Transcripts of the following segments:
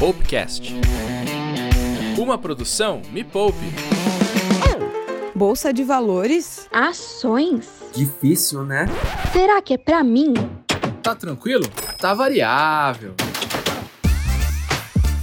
Poupecast. Uma produção Me Poupe. Bolsa de valores? Ações? Difícil, né? Será que é pra mim? Tá tranquilo? Tá variável.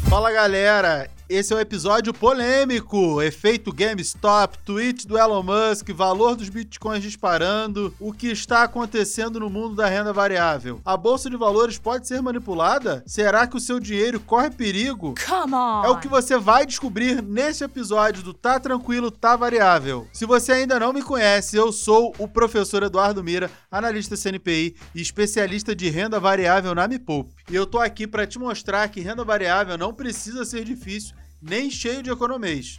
Fala galera, esse é o um episódio polêmico. Efeito GameStop, tweet do Elon Musk, valor dos bitcoins disparando, o que está acontecendo no mundo da renda variável. A bolsa de valores pode ser manipulada? Será que o seu dinheiro corre perigo? Come on! É o que você vai descobrir neste episódio do Tá Tranquilo, Tá Variável. Se você ainda não me conhece, eu sou o professor Eduardo Mira, analista CNPI e especialista de renda variável na Me Poupe. E eu tô aqui para te mostrar que renda variável não precisa ser difícil nem cheio de economês.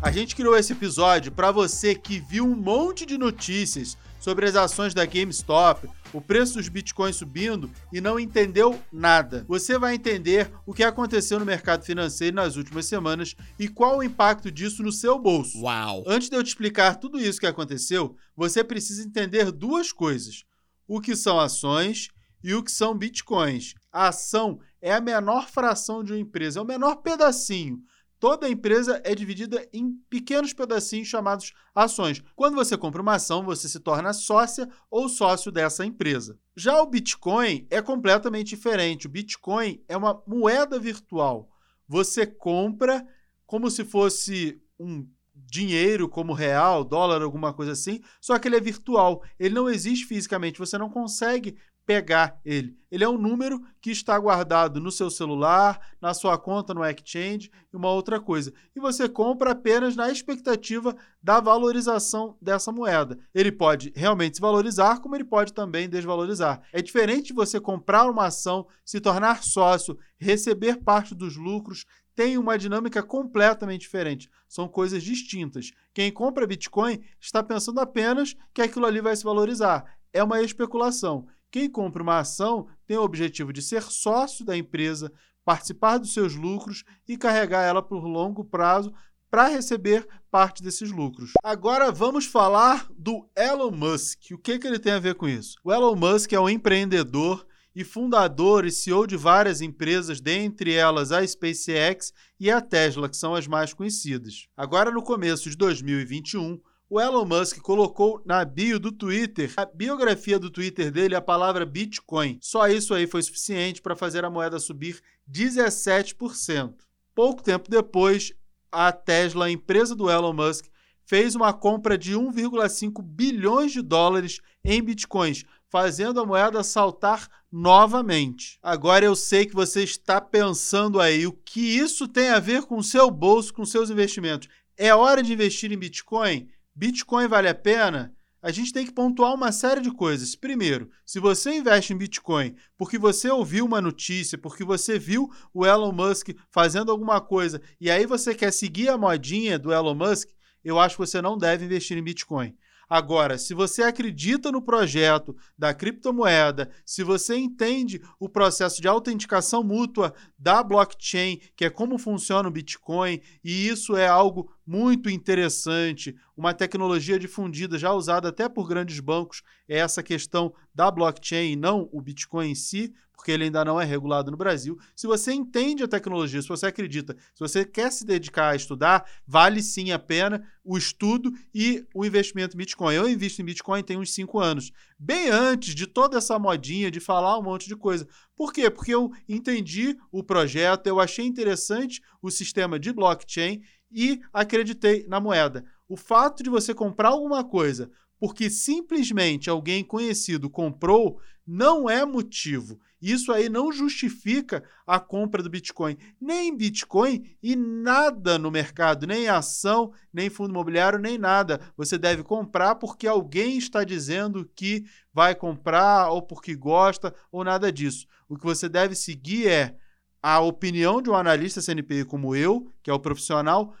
A gente criou esse episódio para você que viu um monte de notícias sobre as ações da GameStop, o preço dos bitcoins subindo e não entendeu nada. Você vai entender o que aconteceu no mercado financeiro nas últimas semanas e qual o impacto disso no seu bolso. Uau! Antes de eu te explicar tudo isso que aconteceu, você precisa entender duas coisas: o que são ações e o que são bitcoins. A ação é a menor fração de uma empresa, é o menor pedacinho. Toda empresa é dividida em pequenos pedacinhos chamados ações. Quando você compra uma ação, você se torna sócia ou sócio dessa empresa. Já o Bitcoin é completamente diferente. O Bitcoin é uma moeda virtual. Você compra como se fosse um dinheiro como real, dólar, alguma coisa assim, só que ele é virtual. Ele não existe fisicamente, você não consegue pegar ele. Ele é um número que está guardado no seu celular, na sua conta no exchange e uma outra coisa. E você compra apenas na expectativa da valorização dessa moeda. Ele pode realmente se valorizar, como ele pode também desvalorizar. É diferente de você comprar uma ação, se tornar sócio, receber parte dos lucros, tem uma dinâmica completamente diferente. São coisas distintas. Quem compra Bitcoin está pensando apenas que aquilo ali vai se valorizar. É uma especulação. Quem compra uma ação tem o objetivo de ser sócio da empresa, participar dos seus lucros e carregar ela por longo prazo para receber parte desses lucros. Agora vamos falar do Elon Musk. O que, que ele tem a ver com isso? O Elon Musk é um empreendedor e fundador e CEO de várias empresas, dentre elas a SpaceX e a Tesla, que são as mais conhecidas. Agora, no começo de 2021, o Elon Musk colocou na bio do Twitter, a biografia do Twitter dele, a palavra Bitcoin. Só isso aí foi suficiente para fazer a moeda subir 17%. Pouco tempo depois, a Tesla, a empresa do Elon Musk, fez uma compra de 1,5 bilhões de dólares em bitcoins, fazendo a moeda saltar novamente. Agora eu sei que você está pensando aí o que isso tem a ver com o seu bolso, com seus investimentos. É hora de investir em Bitcoin? Bitcoin vale a pena? A gente tem que pontuar uma série de coisas. Primeiro, se você investe em Bitcoin porque você ouviu uma notícia, porque você viu o Elon Musk fazendo alguma coisa e aí você quer seguir a modinha do Elon Musk, eu acho que você não deve investir em Bitcoin. Agora, se você acredita no projeto da criptomoeda, se você entende o processo de autenticação mútua da blockchain, que é como funciona o Bitcoin, e isso é algo muito interessante, uma tecnologia difundida, já usada até por grandes bancos, é essa questão da blockchain e não o Bitcoin em si, porque ele ainda não é regulado no Brasil. Se você entende a tecnologia, se você acredita, se você quer se dedicar a estudar, vale sim a pena o estudo e o investimento em Bitcoin. Eu invisto em Bitcoin tem uns 5 anos, bem antes de toda essa modinha de falar um monte de coisa. Por quê? Porque eu entendi o projeto, eu achei interessante o sistema de blockchain e acreditei na moeda. O fato de você comprar alguma coisa porque simplesmente alguém conhecido comprou não é motivo. Isso aí não justifica a compra do Bitcoin. Nem Bitcoin e nada no mercado, nem ação, nem fundo imobiliário, nem nada. Você deve comprar porque alguém está dizendo que vai comprar, ou porque gosta, ou nada disso. O que você deve seguir é a opinião de um analista CNPI como eu, que é o profissional,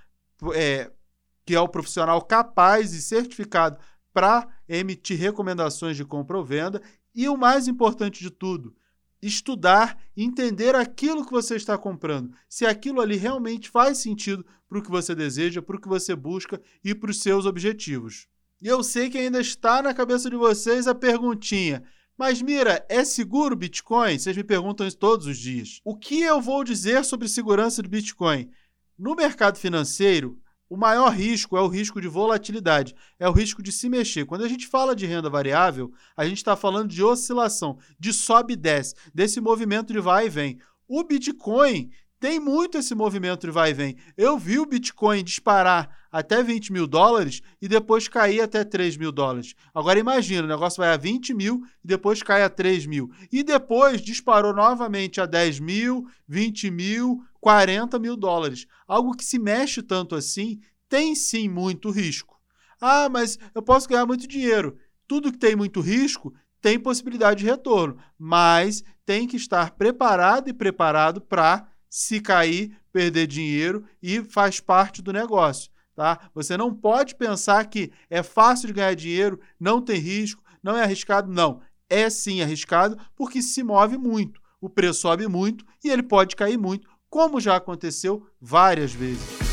é, que é o profissional capaz e certificado para emitir recomendações de compra ou venda. E o mais importante de tudo, estudar, entender aquilo que você está comprando, se aquilo ali realmente faz sentido para o que você deseja, para o que você busca e para os seus objetivos. E eu sei que ainda está na cabeça de vocês a perguntinha: Mas Mira, é seguro o Bitcoin? Vocês me perguntam isso todos os dias. O que eu vou dizer sobre segurança do Bitcoin? No mercado financeiro, o maior risco é o risco de volatilidade, é o risco de se mexer. Quando a gente fala de renda variável, a gente está falando de oscilação, de sobe e desce, desse movimento de vai e vem. O Bitcoin tem muito esse movimento de vai e vem. Eu vi o Bitcoin disparar até 20 mil dólares e depois cair até 3 mil dólares. Agora imagina, o negócio vai a 20 mil e depois cai a 3 mil. E depois disparou novamente a 10 mil, 20 mil, 40 mil dólares. Algo que se mexe tanto assim tem sim muito risco. Ah, mas eu posso ganhar muito dinheiro. Tudo que tem muito risco tem possibilidade de retorno, mas tem que estar preparado e preparado para se cair, perder dinheiro e faz parte do negócio. Tá? Você não pode pensar que é fácil de ganhar dinheiro, não tem risco, não é arriscado. Não, é sim arriscado porque se move muito. O preço sobe muito e ele pode cair muito, como já aconteceu várias vezes.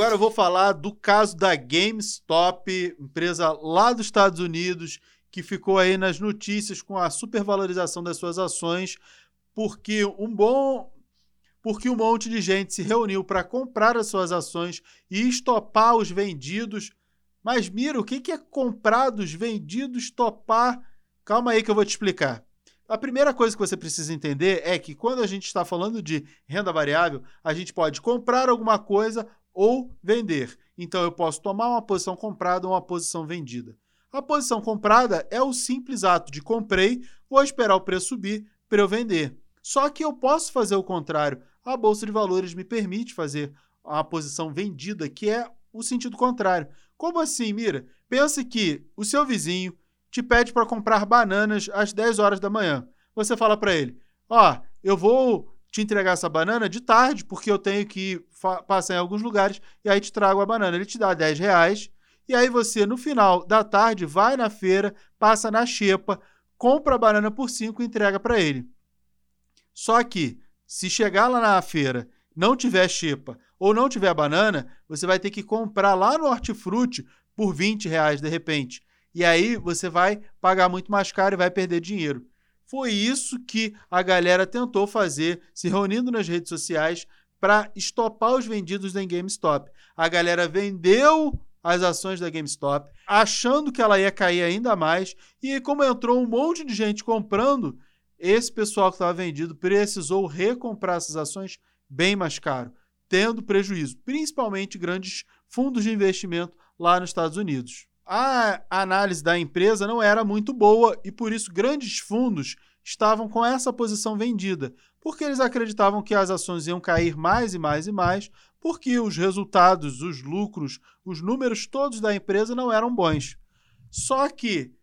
Agora eu vou falar do caso da GameStop, empresa lá dos Estados Unidos, que ficou aí nas notícias com a supervalorização das suas ações, porque um bom porque um monte de gente se reuniu para comprar as suas ações e estopar os vendidos. Mas mira, o que é comprar dos vendidos, estopar? Calma aí que eu vou te explicar. A primeira coisa que você precisa entender é que quando a gente está falando de renda variável, a gente pode comprar alguma coisa ou vender. Então eu posso tomar uma posição comprada ou uma posição vendida. A posição comprada é o simples ato de comprei, vou esperar o preço subir para eu vender. Só que eu posso fazer o contrário. A bolsa de valores me permite fazer a posição vendida, que é o sentido contrário. Como assim, Mira? Pense que o seu vizinho te pede para comprar bananas às 10 horas da manhã. Você fala para ele: "Ó, oh, eu vou te entregar essa banana de tarde, porque eu tenho que passar em alguns lugares, e aí te trago a banana. Ele te dá 10 reais, e aí você, no final da tarde, vai na feira, passa na xepa, compra a banana por 5 e entrega para ele. Só que, se chegar lá na feira, não tiver xepa ou não tiver banana, você vai ter que comprar lá no hortifruti por 20 reais de repente. E aí você vai pagar muito mais caro e vai perder dinheiro. Foi isso que a galera tentou fazer, se reunindo nas redes sociais para estopar os vendidos da GameStop. A galera vendeu as ações da GameStop, achando que ela ia cair ainda mais, e como entrou um monte de gente comprando, esse pessoal que estava vendido precisou recomprar essas ações bem mais caro, tendo prejuízo, principalmente grandes fundos de investimento lá nos Estados Unidos a análise da empresa não era muito boa e por isso grandes fundos estavam com essa posição vendida, porque eles acreditavam que as ações iam cair mais e mais e mais, porque os resultados, os lucros, os números todos da empresa não eram bons. Só que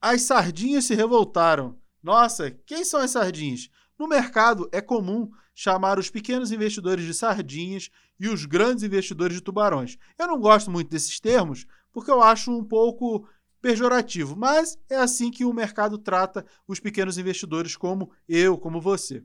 as sardinhas se revoltaram. Nossa, quem são as sardinhas? No mercado é comum chamar os pequenos investidores de sardinhas e os grandes investidores de tubarões. Eu não gosto muito desses termos, porque eu acho um pouco pejorativo, mas é assim que o mercado trata os pequenos investidores como eu, como você.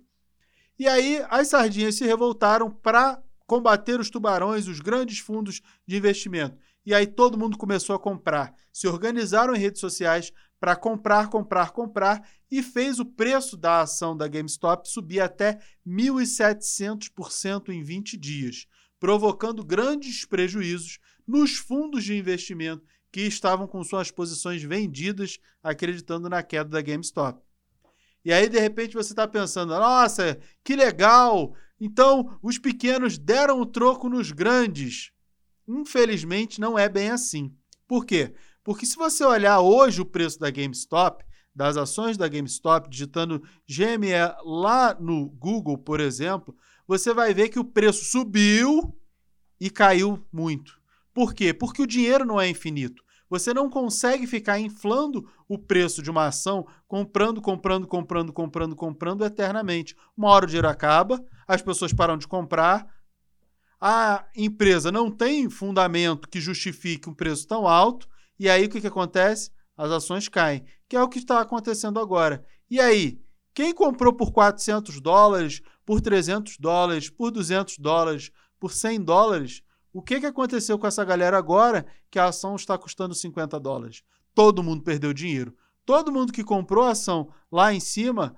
E aí as sardinhas se revoltaram para combater os tubarões, os grandes fundos de investimento. E aí todo mundo começou a comprar, se organizaram em redes sociais para comprar, comprar, comprar e fez o preço da ação da GameStop subir até 1.700% em 20 dias, provocando grandes prejuízos nos fundos de investimento que estavam com suas posições vendidas, acreditando na queda da GameStop. E aí, de repente, você está pensando: nossa, que legal! Então, os pequenos deram o troco nos grandes. Infelizmente, não é bem assim. Por quê? Porque se você olhar hoje o preço da GameStop, das ações da GameStop, digitando GME lá no Google, por exemplo, você vai ver que o preço subiu e caiu muito. Por quê? Porque o dinheiro não é infinito. Você não consegue ficar inflando o preço de uma ação, comprando, comprando, comprando, comprando, comprando eternamente. Uma hora o dinheiro acaba, as pessoas param de comprar, a empresa não tem fundamento que justifique um preço tão alto, e aí o que, que acontece? As ações caem, que é o que está acontecendo agora. E aí, quem comprou por 400 dólares, por 300 dólares, por 200 dólares, por 100 dólares. O que, que aconteceu com essa galera agora que a ação está custando 50 dólares? Todo mundo perdeu dinheiro. Todo mundo que comprou a ação lá em cima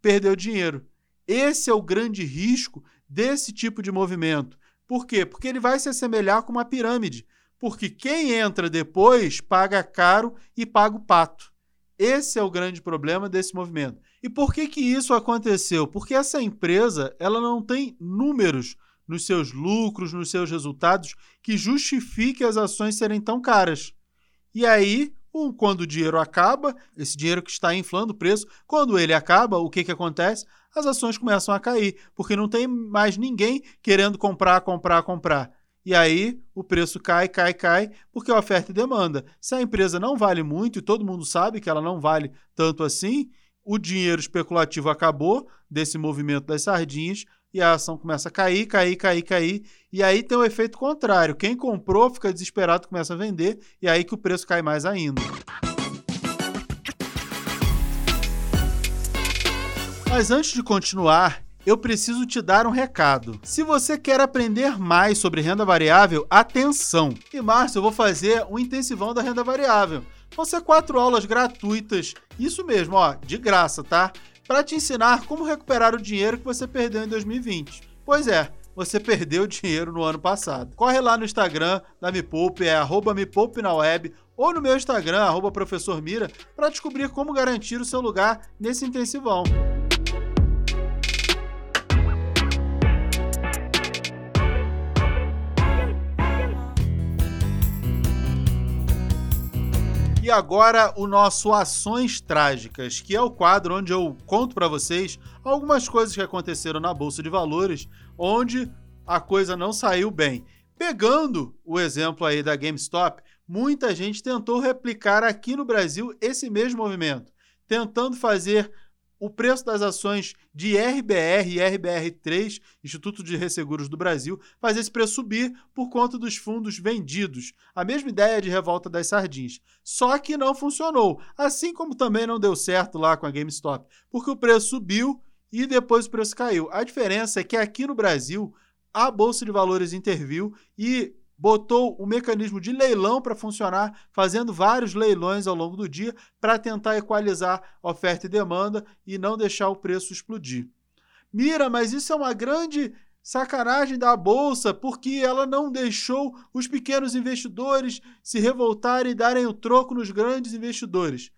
perdeu dinheiro. Esse é o grande risco desse tipo de movimento. Por quê? Porque ele vai se assemelhar com uma pirâmide. Porque quem entra depois paga caro e paga o pato. Esse é o grande problema desse movimento. E por que, que isso aconteceu? Porque essa empresa ela não tem números nos seus lucros, nos seus resultados, que justifique as ações serem tão caras. E aí, quando o dinheiro acaba, esse dinheiro que está inflando o preço, quando ele acaba, o que, que acontece? As ações começam a cair, porque não tem mais ninguém querendo comprar, comprar, comprar. E aí o preço cai, cai, cai, porque é oferta e demanda. Se a empresa não vale muito, e todo mundo sabe que ela não vale tanto assim, o dinheiro especulativo acabou desse movimento das sardinhas e a ação começa a cair, cair, cair, cair. E aí tem o efeito contrário. Quem comprou fica desesperado, começa a vender, e aí que o preço cai mais ainda. Mas antes de continuar, eu preciso te dar um recado. Se você quer aprender mais sobre renda variável, atenção! Em março eu vou fazer um intensivão da renda variável. Vão ser quatro aulas gratuitas, isso mesmo, ó, de graça, tá? Para te ensinar como recuperar o dinheiro que você perdeu em 2020. Pois é, você perdeu dinheiro no ano passado. Corre lá no Instagram da Me Poupe, é arroba Me Poupe na web, ou no meu Instagram, arroba Professor Mira, para descobrir como garantir o seu lugar nesse intensivão. Agora o nosso Ações Trágicas, que é o quadro onde eu conto para vocês algumas coisas que aconteceram na bolsa de valores, onde a coisa não saiu bem. Pegando o exemplo aí da GameStop, muita gente tentou replicar aqui no Brasil esse mesmo movimento, tentando fazer o preço das ações de RBR e RBR3, Instituto de Resseguros do Brasil, faz esse preço subir por conta dos fundos vendidos. A mesma ideia de revolta das sardinhas. Só que não funcionou, assim como também não deu certo lá com a GameStop, porque o preço subiu e depois o preço caiu. A diferença é que aqui no Brasil a Bolsa de Valores interviu e botou o mecanismo de leilão para funcionar, fazendo vários leilões ao longo do dia para tentar equalizar oferta e demanda e não deixar o preço explodir. Mira, mas isso é uma grande sacanagem da bolsa, porque ela não deixou os pequenos investidores se revoltarem e darem o troco nos grandes investidores.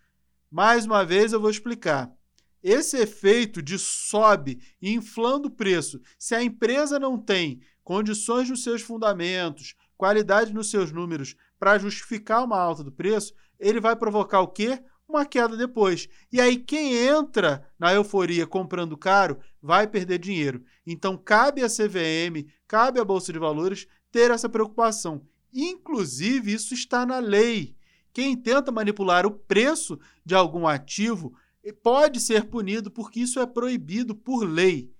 Mais uma vez eu vou explicar. Esse efeito de sobe inflando o preço, se a empresa não tem condições nos seus fundamentos, qualidade nos seus números para justificar uma alta do preço, ele vai provocar o quê? Uma queda depois. E aí, quem entra na euforia comprando caro vai perder dinheiro. Então, cabe à CVM, cabe à Bolsa de Valores ter essa preocupação. Inclusive, isso está na lei. Quem tenta manipular o preço de algum ativo pode ser punido porque isso é proibido por lei.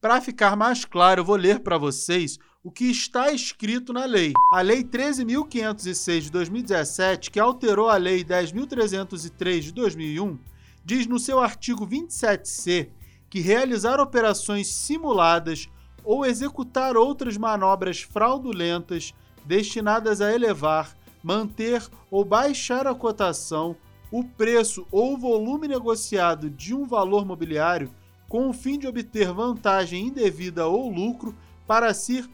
Para ficar mais claro, eu vou ler para vocês o que está escrito na lei. A Lei 13.506 de 2017, que alterou a Lei 10.303 de 2001, diz no seu artigo 27c que realizar operações simuladas ou executar outras manobras fraudulentas destinadas a elevar, manter ou baixar a cotação, o preço ou o volume negociado de um valor mobiliário com o fim de obter vantagem indevida ou lucro para si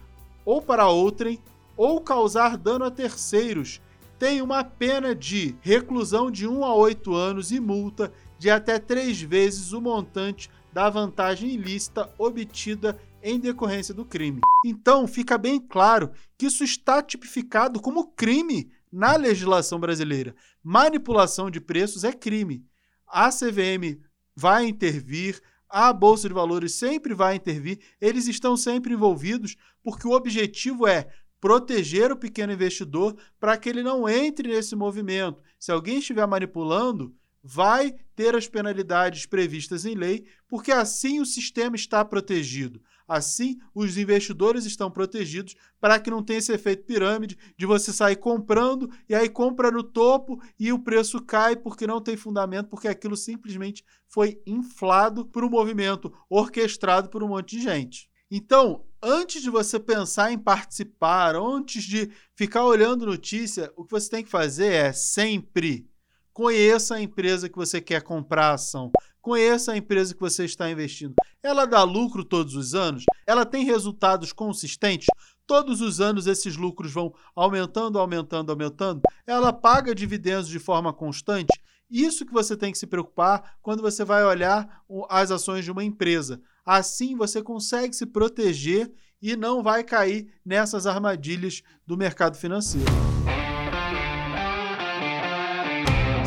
ou para outrem, ou causar dano a terceiros, tem uma pena de reclusão de 1 a 8 anos e multa de até três vezes o montante da vantagem ilícita obtida em decorrência do crime. Então, fica bem claro que isso está tipificado como crime na legislação brasileira. Manipulação de preços é crime. A CVM vai intervir, a Bolsa de Valores sempre vai intervir, eles estão sempre envolvidos, porque o objetivo é proteger o pequeno investidor para que ele não entre nesse movimento. Se alguém estiver manipulando, vai ter as penalidades previstas em lei, porque assim o sistema está protegido. Assim, os investidores estão protegidos para que não tenha esse efeito pirâmide de você sair comprando e aí compra no topo e o preço cai porque não tem fundamento, porque aquilo simplesmente foi inflado por um movimento orquestrado por um monte de gente. Então, antes de você pensar em participar, antes de ficar olhando notícia, o que você tem que fazer é sempre conheça a empresa que você quer comprar a ação. Conheça a empresa que você está investindo. Ela dá lucro todos os anos? Ela tem resultados consistentes? Todos os anos esses lucros vão aumentando, aumentando, aumentando? Ela paga dividendos de forma constante? Isso que você tem que se preocupar quando você vai olhar as ações de uma empresa. Assim você consegue se proteger e não vai cair nessas armadilhas do mercado financeiro.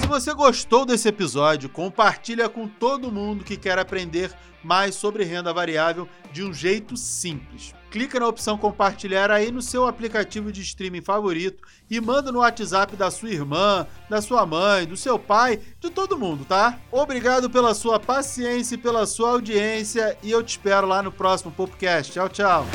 Se você gostou desse episódio, compartilha com todo mundo que quer aprender mais sobre renda variável de um jeito simples. Clica na opção compartilhar aí no seu aplicativo de streaming favorito e manda no WhatsApp da sua irmã, da sua mãe, do seu pai, de todo mundo, tá? Obrigado pela sua paciência e pela sua audiência e eu te espero lá no próximo podcast. Tchau, tchau.